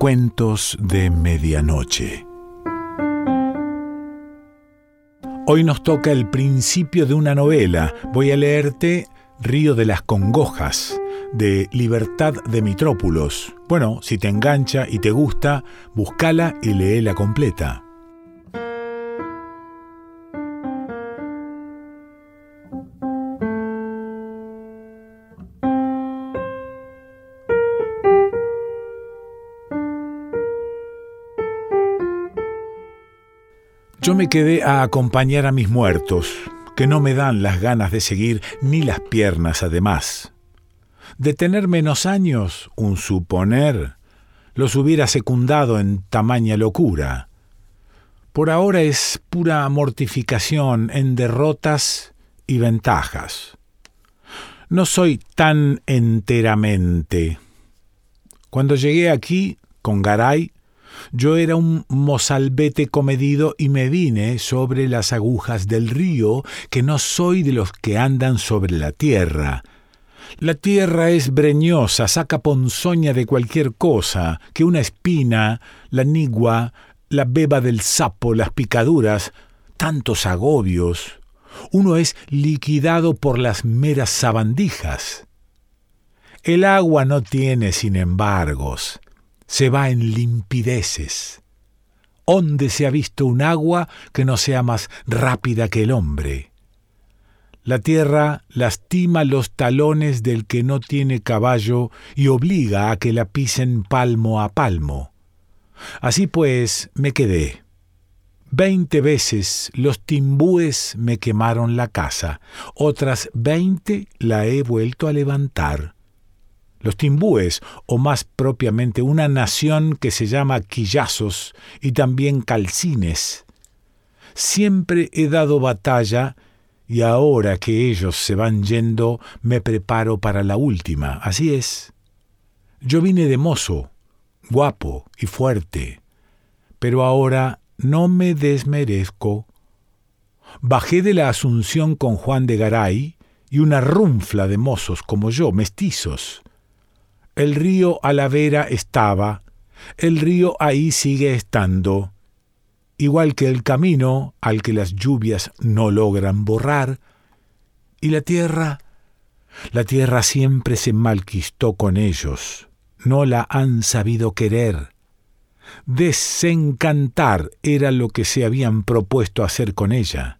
Cuentos de Medianoche. Hoy nos toca el principio de una novela. Voy a leerte Río de las Congojas, de Libertad de Mitrópulos. Bueno, si te engancha y te gusta, búscala y léela completa. Yo me quedé a acompañar a mis muertos, que no me dan las ganas de seguir ni las piernas además. De tener menos años, un suponer, los hubiera secundado en tamaña locura. Por ahora es pura mortificación en derrotas y ventajas. No soy tan enteramente. Cuando llegué aquí, con Garay, yo era un mozalbete comedido y me vine sobre las agujas del río, que no soy de los que andan sobre la tierra. La tierra es breñosa, saca ponzoña de cualquier cosa, que una espina, la nigua, la beba del sapo, las picaduras, tantos agobios. Uno es liquidado por las meras sabandijas. El agua no tiene, sin embargos, se va en limpideces. ¿Dónde se ha visto un agua que no sea más rápida que el hombre? La tierra lastima los talones del que no tiene caballo y obliga a que la pisen palmo a palmo. Así pues me quedé. Veinte veces los timbúes me quemaron la casa, otras veinte la he vuelto a levantar. Los timbúes, o más propiamente una nación que se llama quillazos y también calcines. Siempre he dado batalla y ahora que ellos se van yendo me preparo para la última. Así es. Yo vine de mozo, guapo y fuerte, pero ahora no me desmerezco. Bajé de la Asunción con Juan de Garay y una runfla de mozos como yo, mestizos. El río a la vera estaba, el río ahí sigue estando, igual que el camino al que las lluvias no logran borrar, y la tierra, la tierra siempre se malquistó con ellos, no la han sabido querer. Desencantar era lo que se habían propuesto hacer con ella.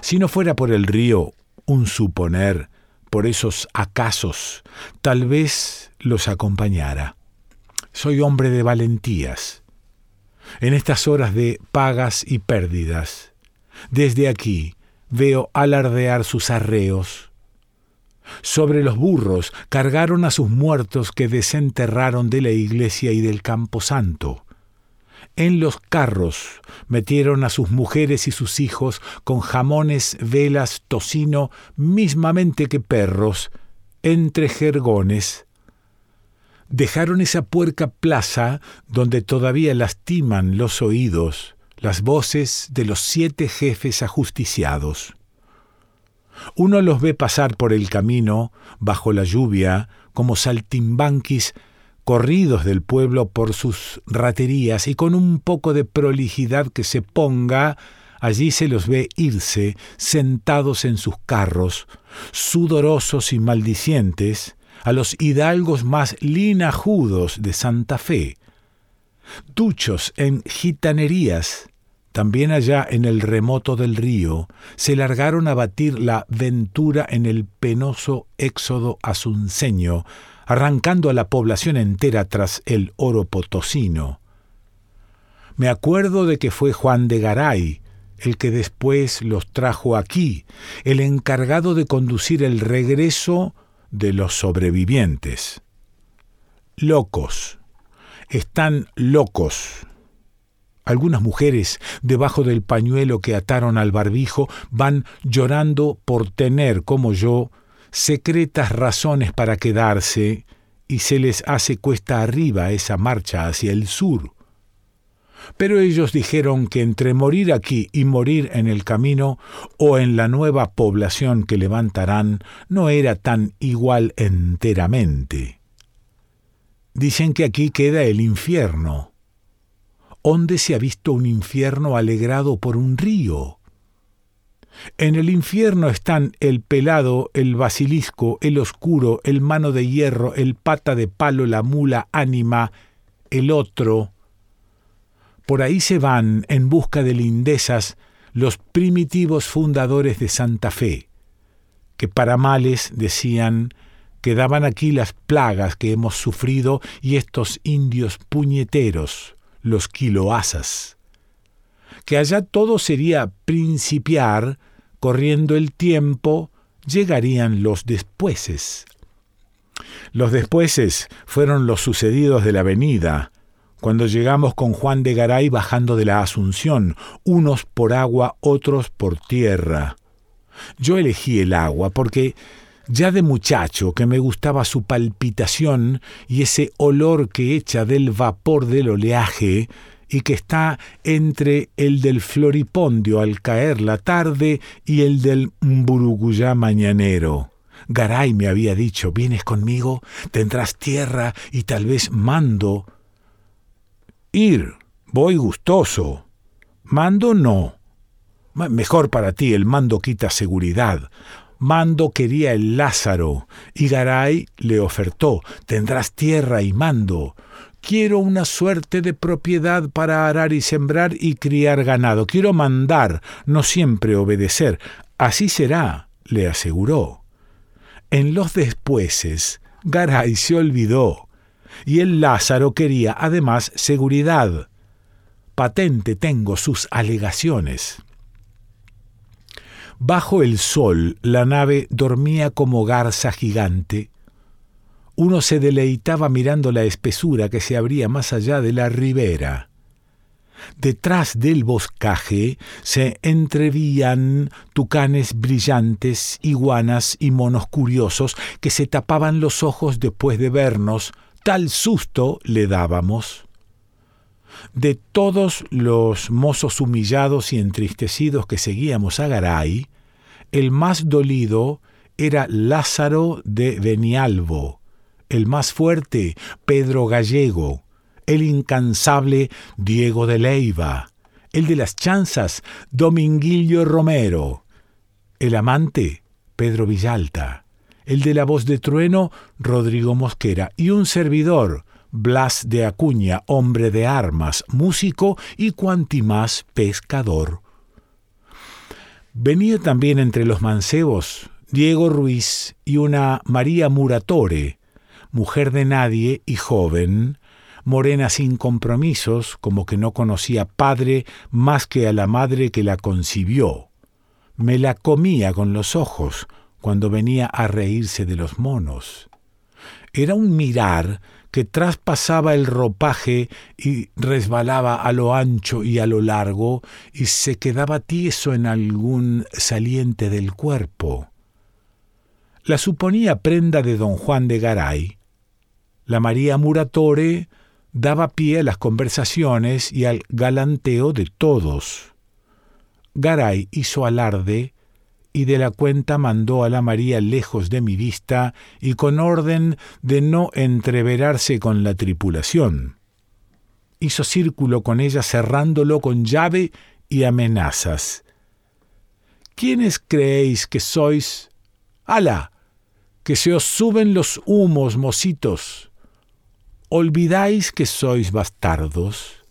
Si no fuera por el río, un suponer, por esos acasos, tal vez los acompañara. Soy hombre de valentías. En estas horas de pagas y pérdidas, desde aquí veo alardear sus arreos. Sobre los burros cargaron a sus muertos que desenterraron de la iglesia y del campo santo. En los carros metieron a sus mujeres y sus hijos con jamones, velas, tocino, mismamente que perros, entre jergones. Dejaron esa puerca plaza donde todavía lastiman los oídos las voces de los siete jefes ajusticiados. Uno los ve pasar por el camino, bajo la lluvia, como saltimbanquis corridos del pueblo por sus raterías y con un poco de prolijidad que se ponga, allí se los ve irse, sentados en sus carros, sudorosos y maldicientes, a los hidalgos más linajudos de Santa Fe, duchos en gitanerías, también allá en el remoto del río, se largaron a batir la ventura en el penoso éxodo asunceño, arrancando a la población entera tras el oro potosino. Me acuerdo de que fue Juan de Garay, el que después los trajo aquí, el encargado de conducir el regreso de los sobrevivientes. Locos. Están locos. Algunas mujeres, debajo del pañuelo que ataron al barbijo, van llorando por tener, como yo, secretas razones para quedarse y se les hace cuesta arriba esa marcha hacia el sur. Pero ellos dijeron que entre morir aquí y morir en el camino o en la nueva población que levantarán no era tan igual enteramente. dicen que aquí queda el infierno. ¿Dónde se ha visto un infierno alegrado por un río? En el infierno están el pelado, el basilisco, el oscuro, el mano de hierro, el pata de palo, la mula, ánima, el otro. Por ahí se van en busca de lindezas los primitivos fundadores de Santa Fe, que para males decían quedaban aquí las plagas que hemos sufrido y estos indios puñeteros, los quiloasas. Que allá todo sería principiar, corriendo el tiempo, llegarían los despuéses. Los despuéses fueron los sucedidos de la avenida, cuando llegamos con Juan de Garay bajando de la Asunción, unos por agua, otros por tierra. Yo elegí el agua porque ya de muchacho que me gustaba su palpitación y ese olor que echa del vapor del oleaje y que está entre el del floripondio al caer la tarde y el del mburuguyá mañanero. Garay me había dicho, vienes conmigo, tendrás tierra y tal vez mando. Ir, voy gustoso. Mando no. Mejor para ti, el mando quita seguridad. Mando quería el Lázaro, y Garay le ofertó, tendrás tierra y mando. Quiero una suerte de propiedad para arar y sembrar y criar ganado. Quiero mandar, no siempre obedecer. Así será, le aseguró. En los despuéses, Garay se olvidó, y el Lázaro quería además seguridad. Patente tengo sus alegaciones. Bajo el sol la nave dormía como garza gigante, uno se deleitaba mirando la espesura que se abría más allá de la ribera. Detrás del boscaje se entrevían tucanes brillantes, iguanas y monos curiosos que se tapaban los ojos después de vernos, tal susto le dábamos. De todos los mozos humillados y entristecidos que seguíamos a Garay, el más dolido era Lázaro de Benialvo, el más fuerte, Pedro Gallego, el incansable Diego de Leiva, el de las chanzas, Dominguillo Romero, el amante, Pedro Villalta, el de la voz de trueno, Rodrigo Mosquera, y un servidor, Blas de Acuña, hombre de armas, músico y cuantimás pescador. Venía también entre los mancebos Diego Ruiz y una María Muratore, mujer de nadie y joven, morena sin compromisos, como que no conocía padre más que a la madre que la concibió. Me la comía con los ojos cuando venía a reírse de los monos. Era un mirar que traspasaba el ropaje y resbalaba a lo ancho y a lo largo y se quedaba tieso en algún saliente del cuerpo. La suponía prenda de don Juan de Garay, la María Muratore daba pie a las conversaciones y al galanteo de todos. Garay hizo alarde y de la cuenta mandó a la María lejos de mi vista y con orden de no entreverarse con la tripulación. Hizo círculo con ella cerrándolo con llave y amenazas. ¿Quiénes creéis que sois? ¡Hala! Que se os suben los humos, mocitos. ¿Olvidáis que sois bastardos?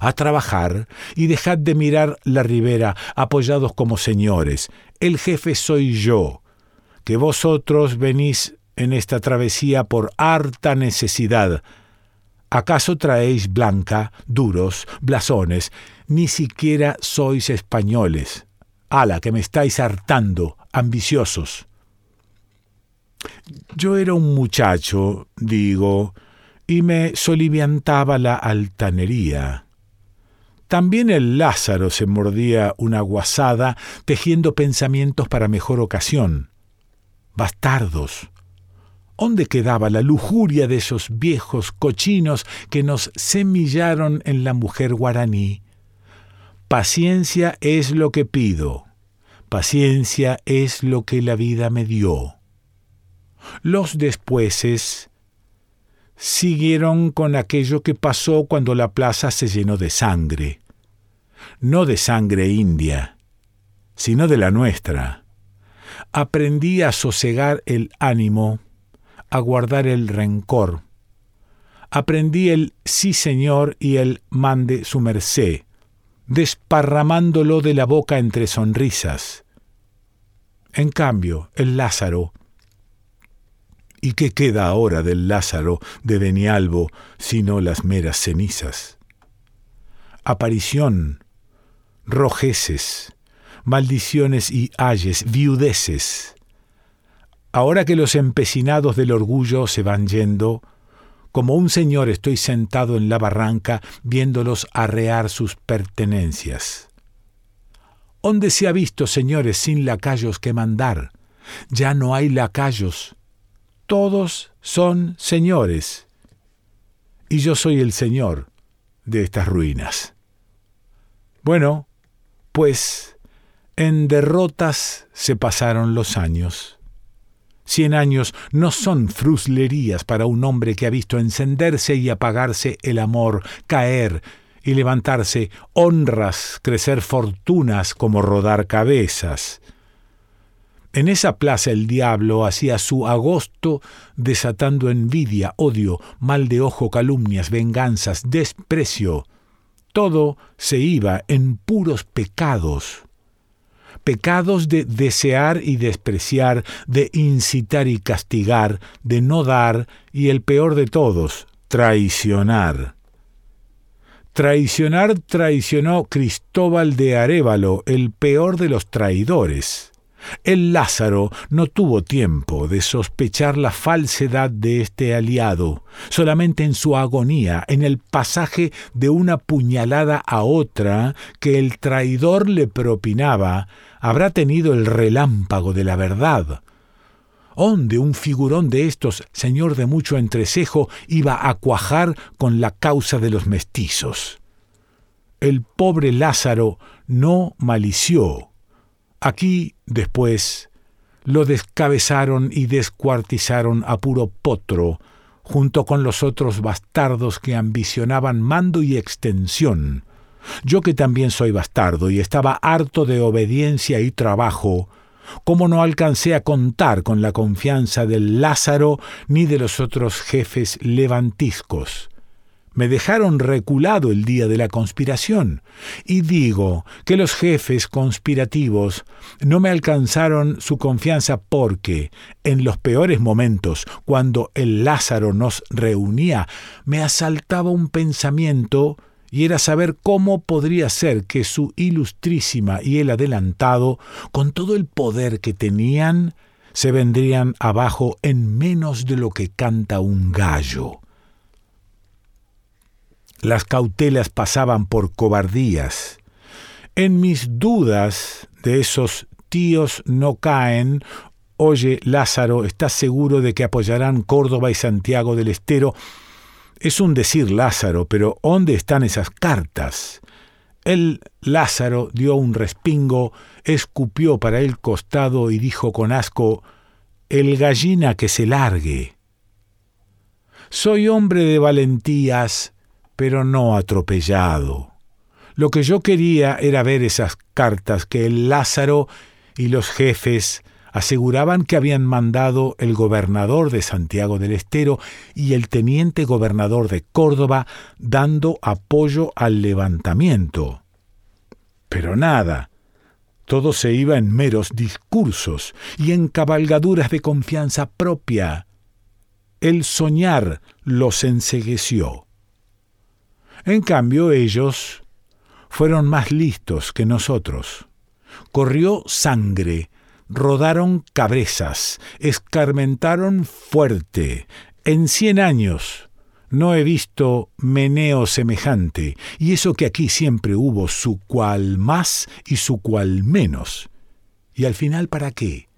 A trabajar y dejad de mirar la ribera apoyados como señores. El jefe soy yo, que vosotros venís en esta travesía por harta necesidad. ¿Acaso traéis blanca, duros, blasones? Ni siquiera sois españoles. ¡Hala, que me estáis hartando, ambiciosos! Yo era un muchacho, digo, y me soliviantaba la altanería. También el Lázaro se mordía una guasada, tejiendo pensamientos para mejor ocasión. Bastardos. ¿Dónde quedaba la lujuria de esos viejos cochinos que nos semillaron en la mujer guaraní? Paciencia es lo que pido. Paciencia es lo que la vida me dio. Los despuéses siguieron con aquello que pasó cuando la plaza se llenó de sangre. No de sangre india, sino de la nuestra. Aprendí a sosegar el ánimo, a guardar el rencor. Aprendí el sí señor y el mande su merced, desparramándolo de la boca entre sonrisas. En cambio, el Lázaro, ¿y qué queda ahora del Lázaro de Benialbo sino las meras cenizas? Aparición, rojeces, maldiciones y ayes, viudeces. Ahora que los empecinados del orgullo se van yendo, como un señor estoy sentado en la barranca viéndolos arrear sus pertenencias. ¿Dónde se ha visto, señores, sin lacayos que mandar? Ya no hay lacayos. Todos son señores. Y yo soy el señor de estas ruinas. Bueno, pues en derrotas se pasaron los años. Cien años no son fruslerías para un hombre que ha visto encenderse y apagarse el amor, caer y levantarse honras, crecer fortunas como rodar cabezas. En esa plaza el diablo hacía su agosto desatando envidia, odio, mal de ojo, calumnias, venganzas, desprecio. Todo se iba en puros pecados pecados de desear y despreciar, de incitar y castigar, de no dar y el peor de todos, traicionar. Traicionar traicionó Cristóbal de Arévalo, el peor de los traidores. El Lázaro no tuvo tiempo de sospechar la falsedad de este aliado. Solamente en su agonía, en el pasaje de una puñalada a otra que el traidor le propinaba, habrá tenido el relámpago de la verdad. ¿Onde un figurón de estos, señor de mucho entrecejo, iba a cuajar con la causa de los mestizos? El pobre Lázaro no malició Aquí, después, lo descabezaron y descuartizaron a puro potro, junto con los otros bastardos que ambicionaban mando y extensión. Yo que también soy bastardo y estaba harto de obediencia y trabajo, ¿cómo no alcancé a contar con la confianza del Lázaro ni de los otros jefes levantiscos? Me dejaron reculado el día de la conspiración, y digo que los jefes conspirativos no me alcanzaron su confianza porque, en los peores momentos, cuando el Lázaro nos reunía, me asaltaba un pensamiento y era saber cómo podría ser que su ilustrísima y el adelantado, con todo el poder que tenían, se vendrían abajo en menos de lo que canta un gallo. Las cautelas pasaban por cobardías. En mis dudas de esos tíos no caen, oye Lázaro, ¿estás seguro de que apoyarán Córdoba y Santiago del Estero? Es un decir Lázaro, pero ¿dónde están esas cartas? El Lázaro dio un respingo, escupió para el costado y dijo con asco, El gallina que se largue. Soy hombre de valentías, pero no atropellado. Lo que yo quería era ver esas cartas que el Lázaro y los jefes aseguraban que habían mandado el gobernador de Santiago del Estero y el teniente gobernador de Córdoba dando apoyo al levantamiento. Pero nada, todo se iba en meros discursos y en cabalgaduras de confianza propia. El soñar los ensegueció. En cambio, ellos fueron más listos que nosotros. Corrió sangre, rodaron cabezas, escarmentaron fuerte. En cien años no he visto meneo semejante, y eso que aquí siempre hubo su cual más y su cual menos. ¿Y al final para qué?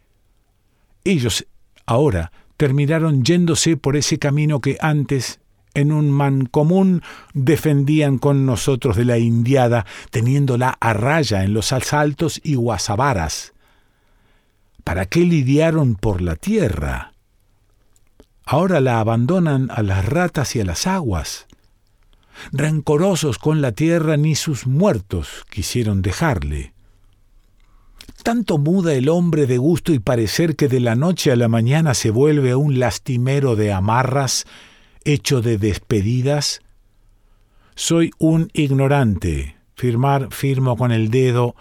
Ellos ahora terminaron yéndose por ese camino que antes en un mancomún defendían con nosotros de la indiada, teniéndola a raya en los asaltos y guasabaras. ¿Para qué lidiaron por la tierra? ahora la abandonan a las ratas y a las aguas. Rencorosos con la tierra ni sus muertos quisieron dejarle. Tanto muda el hombre de gusto y parecer que de la noche a la mañana se vuelve un lastimero de amarras, hecho de despedidas. Soy un ignorante. Firmar firmo con el dedo,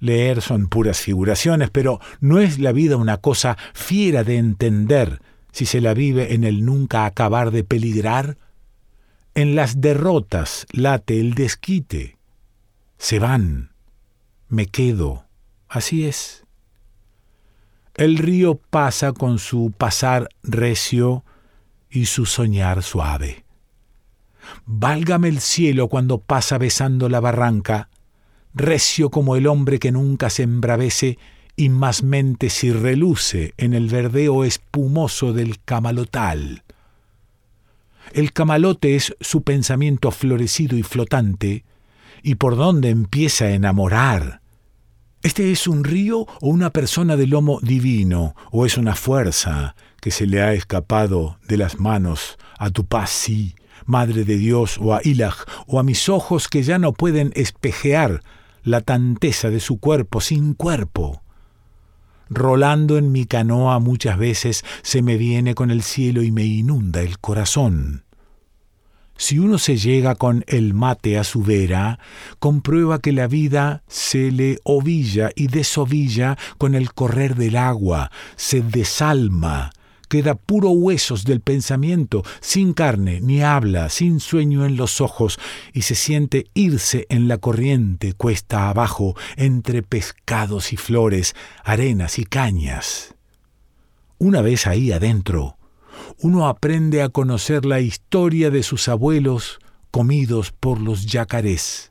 leer son puras figuraciones, pero ¿no es la vida una cosa fiera de entender si se la vive en el nunca acabar de peligrar? En las derrotas late el desquite. Se van. Me quedo Así es. El río pasa con su pasar recio y su soñar suave. Válgame el cielo cuando pasa besando la barranca, recio como el hombre que nunca se embravece y más mente si reluce en el verdeo espumoso del camalotal. El camalote es su pensamiento florecido y flotante, y por donde empieza a enamorar, ¿Este es un río o una persona de lomo divino, o es una fuerza que se le ha escapado de las manos a tu pasi, Madre de Dios, o a Ilah, o a mis ojos que ya no pueden espejear la tanteza de su cuerpo sin cuerpo? Rolando en mi canoa muchas veces se me viene con el cielo y me inunda el corazón. Si uno se llega con el mate a su vera, comprueba que la vida se le ovilla y desovilla con el correr del agua, se desalma, queda puro huesos del pensamiento, sin carne ni habla, sin sueño en los ojos, y se siente irse en la corriente cuesta abajo, entre pescados y flores, arenas y cañas. Una vez ahí adentro, uno aprende a conocer la historia de sus abuelos comidos por los yacarés.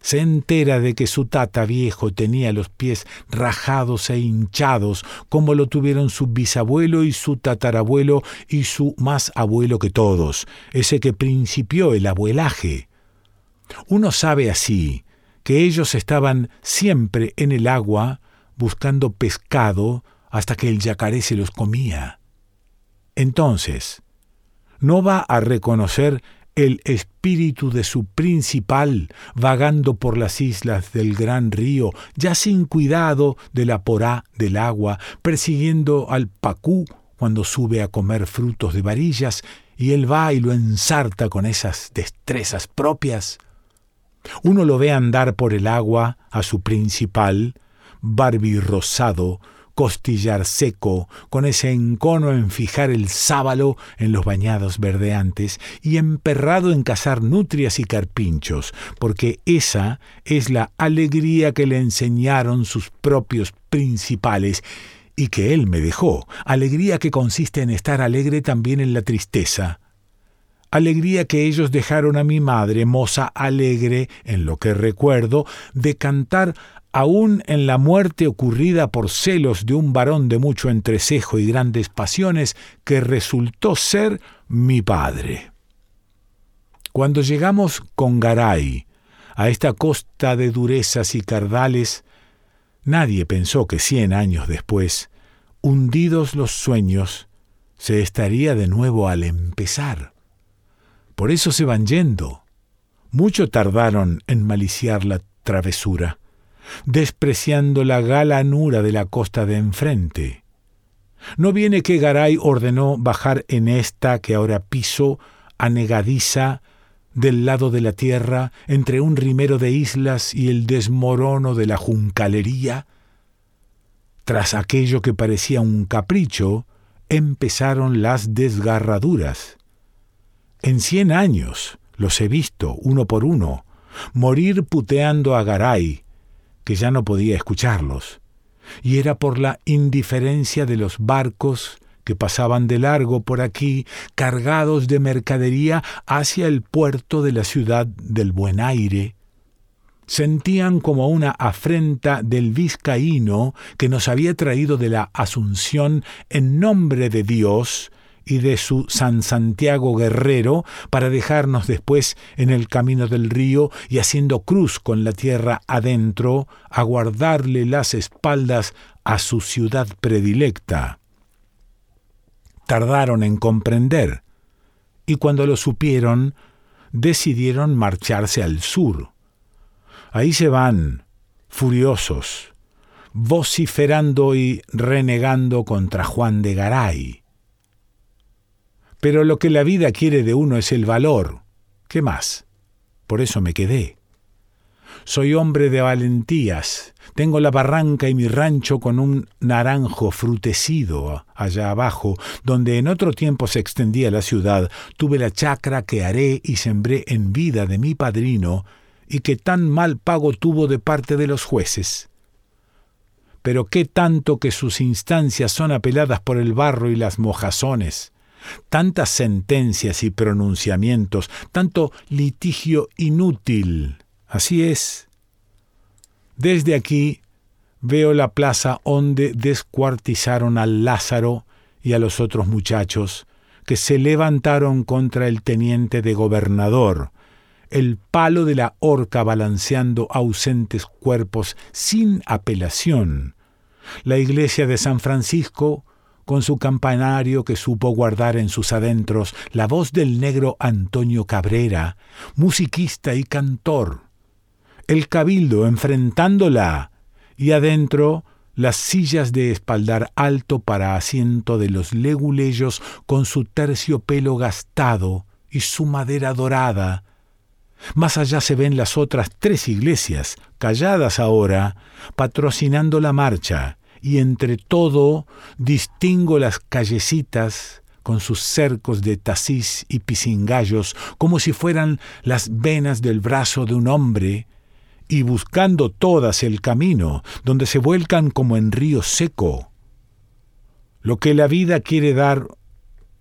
Se entera de que su tata viejo tenía los pies rajados e hinchados, como lo tuvieron su bisabuelo y su tatarabuelo y su más abuelo que todos, ese que principió el abuelaje. Uno sabe así que ellos estaban siempre en el agua buscando pescado hasta que el yacaré se los comía. Entonces, ¿no va a reconocer el espíritu de su principal vagando por las islas del gran río, ya sin cuidado de la porá del agua, persiguiendo al pacú cuando sube a comer frutos de varillas, y él va y lo ensarta con esas destrezas propias? Uno lo ve andar por el agua a su principal, barbirrosado, costillar seco, con ese encono en fijar el sábalo en los bañados verdeantes y emperrado en cazar nutrias y carpinchos, porque esa es la alegría que le enseñaron sus propios principales y que él me dejó, alegría que consiste en estar alegre también en la tristeza, alegría que ellos dejaron a mi madre, moza alegre, en lo que recuerdo, de cantar aún en la muerte ocurrida por celos de un varón de mucho entrecejo y grandes pasiones, que resultó ser mi padre. Cuando llegamos con Garay a esta costa de durezas y cardales, nadie pensó que cien años después, hundidos los sueños, se estaría de nuevo al empezar. Por eso se van yendo. Mucho tardaron en maliciar la travesura despreciando la galanura de la costa de enfrente. No viene que Garay ordenó bajar en esta que ahora piso, anegadiza, del lado de la tierra, entre un rimero de islas y el desmorono de la juncalería. Tras aquello que parecía un capricho, empezaron las desgarraduras. En cien años los he visto, uno por uno, morir puteando a Garay, que ya no podía escucharlos, y era por la indiferencia de los barcos que pasaban de largo por aquí, cargados de mercadería hacia el puerto de la ciudad del buen aire. Sentían como una afrenta del vizcaíno que nos había traído de la Asunción en nombre de Dios y de su San Santiago guerrero para dejarnos después en el camino del río y haciendo cruz con la tierra adentro, a guardarle las espaldas a su ciudad predilecta. tardaron en comprender, y cuando lo supieron, decidieron marcharse al sur. Ahí se van, furiosos, vociferando y renegando contra Juan de Garay. Pero lo que la vida quiere de uno es el valor. ¿Qué más? Por eso me quedé. Soy hombre de valentías. Tengo la barranca y mi rancho con un naranjo frutecido allá abajo, donde en otro tiempo se extendía la ciudad. Tuve la chacra que haré y sembré en vida de mi padrino, y que tan mal pago tuvo de parte de los jueces. Pero qué tanto que sus instancias son apeladas por el barro y las mojazones tantas sentencias y pronunciamientos, tanto litigio inútil. Así es. Desde aquí veo la plaza donde descuartizaron al Lázaro y a los otros muchachos que se levantaron contra el teniente de gobernador, el palo de la horca balanceando ausentes cuerpos sin apelación. La iglesia de San Francisco con su campanario que supo guardar en sus adentros la voz del negro Antonio Cabrera, musiquista y cantor, el cabildo enfrentándola y adentro las sillas de espaldar alto para asiento de los leguleyos con su terciopelo gastado y su madera dorada. Más allá se ven las otras tres iglesias, calladas ahora, patrocinando la marcha, y entre todo distingo las callecitas con sus cercos de tacis y pisingallos como si fueran las venas del brazo de un hombre y buscando todas el camino, donde se vuelcan como en río seco. Lo que la vida quiere dar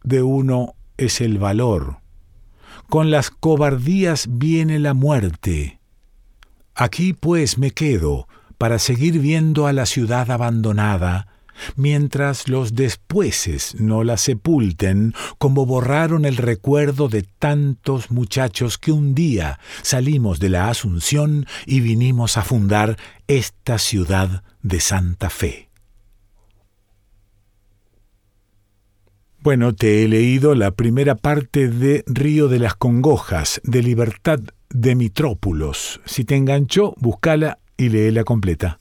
de uno es el valor. Con las cobardías viene la muerte. Aquí pues me quedo para seguir viendo a la ciudad abandonada, mientras los despueses no la sepulten, como borraron el recuerdo de tantos muchachos que un día salimos de la Asunción y vinimos a fundar esta ciudad de Santa Fe. Bueno, te he leído la primera parte de Río de las Congojas, de Libertad de Mitrópulos. Si te enganchó, búscala y léela completa.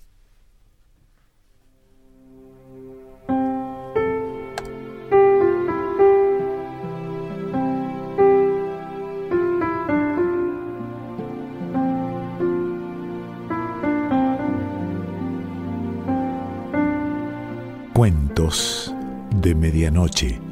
Cuentos de Medianoche.